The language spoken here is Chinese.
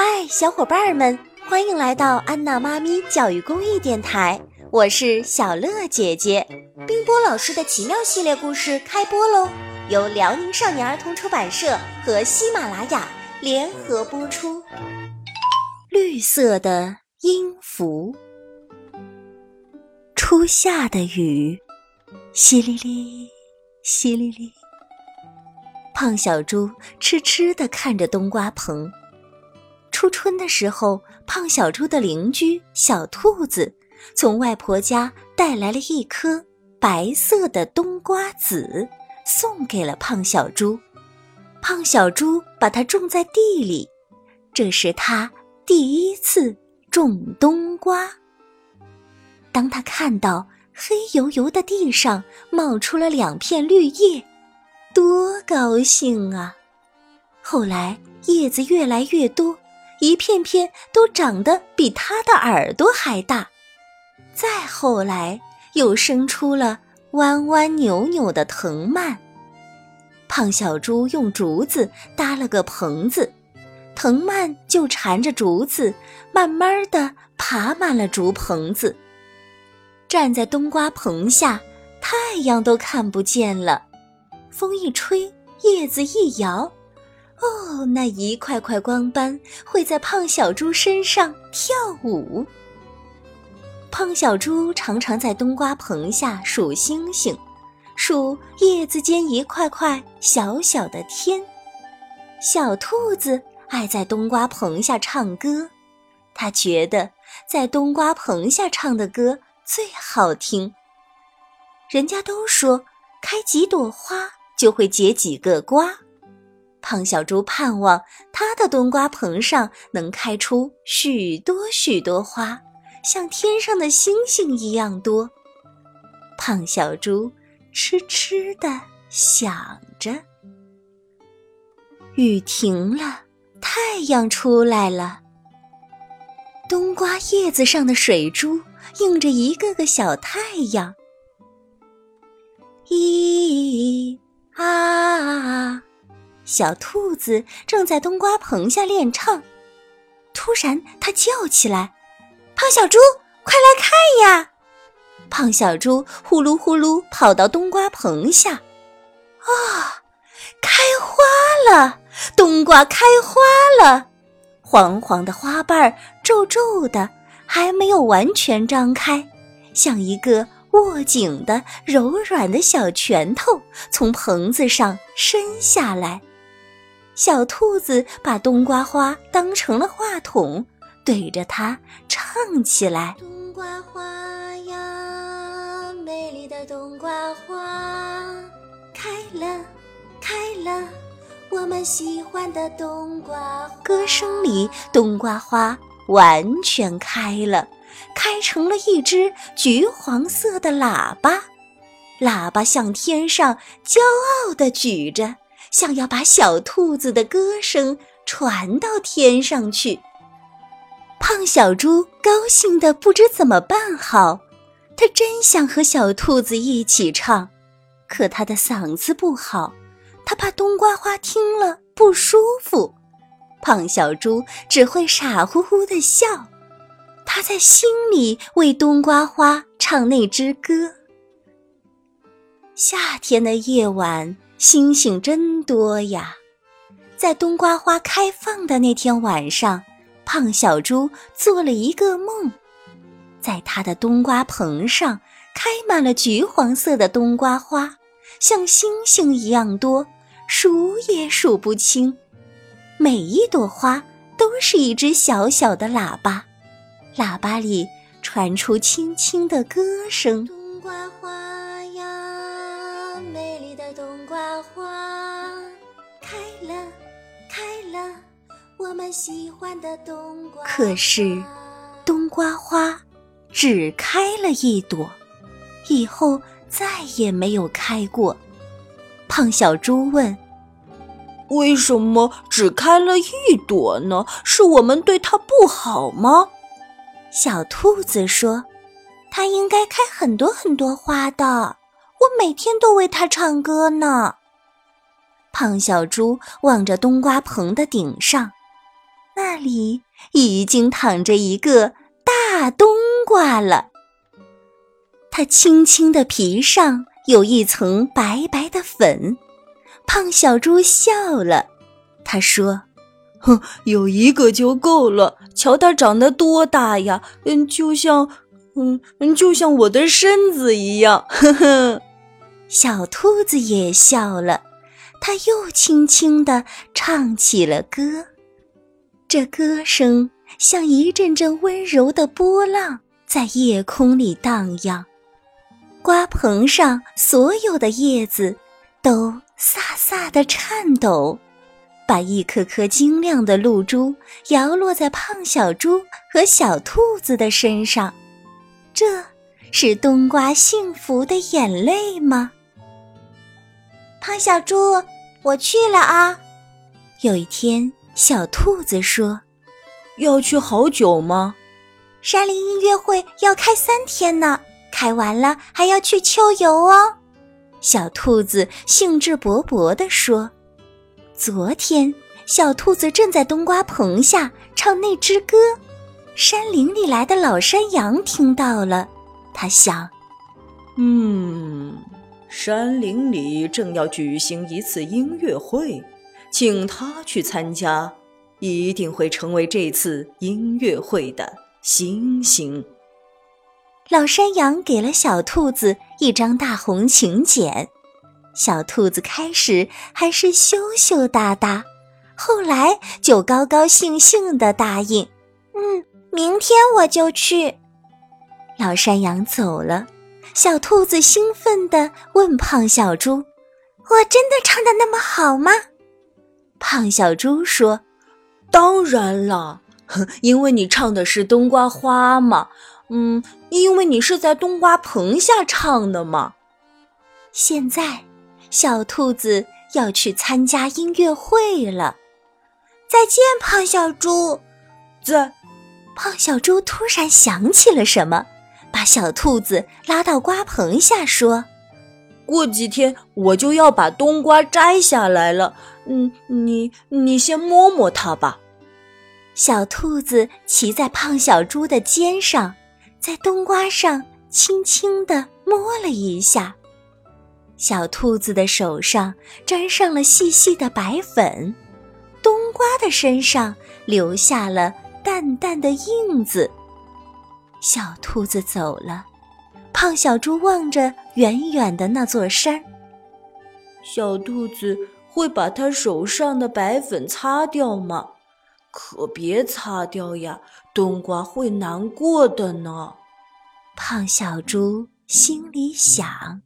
嗨，小伙伴们，欢迎来到安娜妈咪教育公益电台，我是小乐姐姐。冰波老师的奇妙系列故事开播喽，由辽宁少年儿童出版社和喜马拉雅联合播出。绿色的音符，初夏的雨，淅沥沥，淅沥沥。胖小猪痴痴地看着冬瓜棚。初春的时候，胖小猪的邻居小兔子从外婆家带来了一颗白色的冬瓜籽，送给了胖小猪。胖小猪把它种在地里，这是他第一次种冬瓜。当他看到黑油油的地上冒出了两片绿叶，多高兴啊！后来叶子越来越多。一片片都长得比他的耳朵还大，再后来又生出了弯弯扭扭的藤蔓。胖小猪用竹子搭了个棚子，藤蔓就缠着竹子，慢慢的爬满了竹棚子。站在冬瓜棚下，太阳都看不见了，风一吹，叶子一摇。哦，那一块块光斑会在胖小猪身上跳舞。胖小猪常常在冬瓜棚下数星星，数叶子间一块块小小的天。小兔子爱在冬瓜棚下唱歌，它觉得在冬瓜棚下唱的歌最好听。人家都说，开几朵花就会结几个瓜。胖小猪盼望他的冬瓜棚上能开出许多许多花，像天上的星星一样多。胖小猪痴痴地想着。雨停了，太阳出来了。冬瓜叶子上的水珠映着一个个小太阳。一啊。小兔子正在冬瓜棚下练唱，突然它叫起来：“胖小猪，快来看呀！”胖小猪呼噜呼噜跑到冬瓜棚下，啊，开花了！冬瓜开花了，黄黄的花瓣皱皱的，还没有完全张开，像一个握紧的柔软的小拳头，从棚子上伸下来。小兔子把冬瓜花当成了话筒，对着它唱起来：“冬瓜花呀，美丽的冬瓜花，开了，开了，我们喜欢的冬瓜。”歌声里，冬瓜花完全开了，开成了一只橘黄色的喇叭，喇叭向天上骄傲地举着。想要把小兔子的歌声传到天上去，胖小猪高兴的不知怎么办好。他真想和小兔子一起唱，可他的嗓子不好，他怕冬瓜花听了不舒服。胖小猪只会傻乎乎的笑，他在心里为冬瓜花唱那支歌。夏天的夜晚。星星真多呀！在冬瓜花开放的那天晚上，胖小猪做了一个梦，在他的冬瓜棚上开满了橘黄色的冬瓜花，像星星一样多，数也数不清。每一朵花都是一只小小的喇叭，喇叭里传出轻轻的歌声。冬瓜花。我们喜欢的冬瓜。可是，冬瓜花只开了一朵，以后再也没有开过。胖小猪问：“为什么只开了一朵呢？是我们对它不好吗？”小兔子说：“它应该开很多很多花的，我每天都为它唱歌呢。”胖小猪望着冬瓜棚的顶上。那里已经躺着一个大冬瓜了。它青青的皮上有一层白白的粉。胖小猪笑了，他说：“哼，有一个就够了。瞧它长得多大呀！嗯，就像，嗯，就像我的身子一样。”呵呵。小兔子也笑了，它又轻轻地唱起了歌。这歌声像一阵阵温柔的波浪，在夜空里荡漾。瓜棚上所有的叶子都飒飒地颤抖，把一颗颗晶亮的露珠摇落在胖小猪和小兔子的身上。这是冬瓜幸福的眼泪吗？胖小猪，我去了啊！有一天。小兔子说：“要去好久吗？山林音乐会要开三天呢，开完了还要去秋游哦。”小兔子兴致勃勃地说：“昨天，小兔子正在冬瓜棚下唱那支歌，山林里来的老山羊听到了，他想：嗯，山林里正要举行一次音乐会。”请他去参加，一定会成为这次音乐会的星星。老山羊给了小兔子一张大红请柬，小兔子开始还是羞羞答答，后来就高高兴兴地答应：“嗯，明天我就去。”老山羊走了，小兔子兴奋地问胖小猪：“我真的唱的那么好吗？”胖小猪说：“当然啦，因为你唱的是冬瓜花嘛，嗯，因为你是在冬瓜棚下唱的嘛。现在，小兔子要去参加音乐会了。再见，胖小猪。在，胖小猪突然想起了什么，把小兔子拉到瓜棚下说。”过几天我就要把冬瓜摘下来了，嗯，你你先摸摸它吧。小兔子骑在胖小猪的肩上，在冬瓜上轻轻地摸了一下。小兔子的手上沾上了细细的白粉，冬瓜的身上留下了淡淡的印子。小兔子走了。胖小猪望着远远的那座山，小兔子会把它手上的白粉擦掉吗？可别擦掉呀，冬瓜会难过的呢。胖小猪心里想。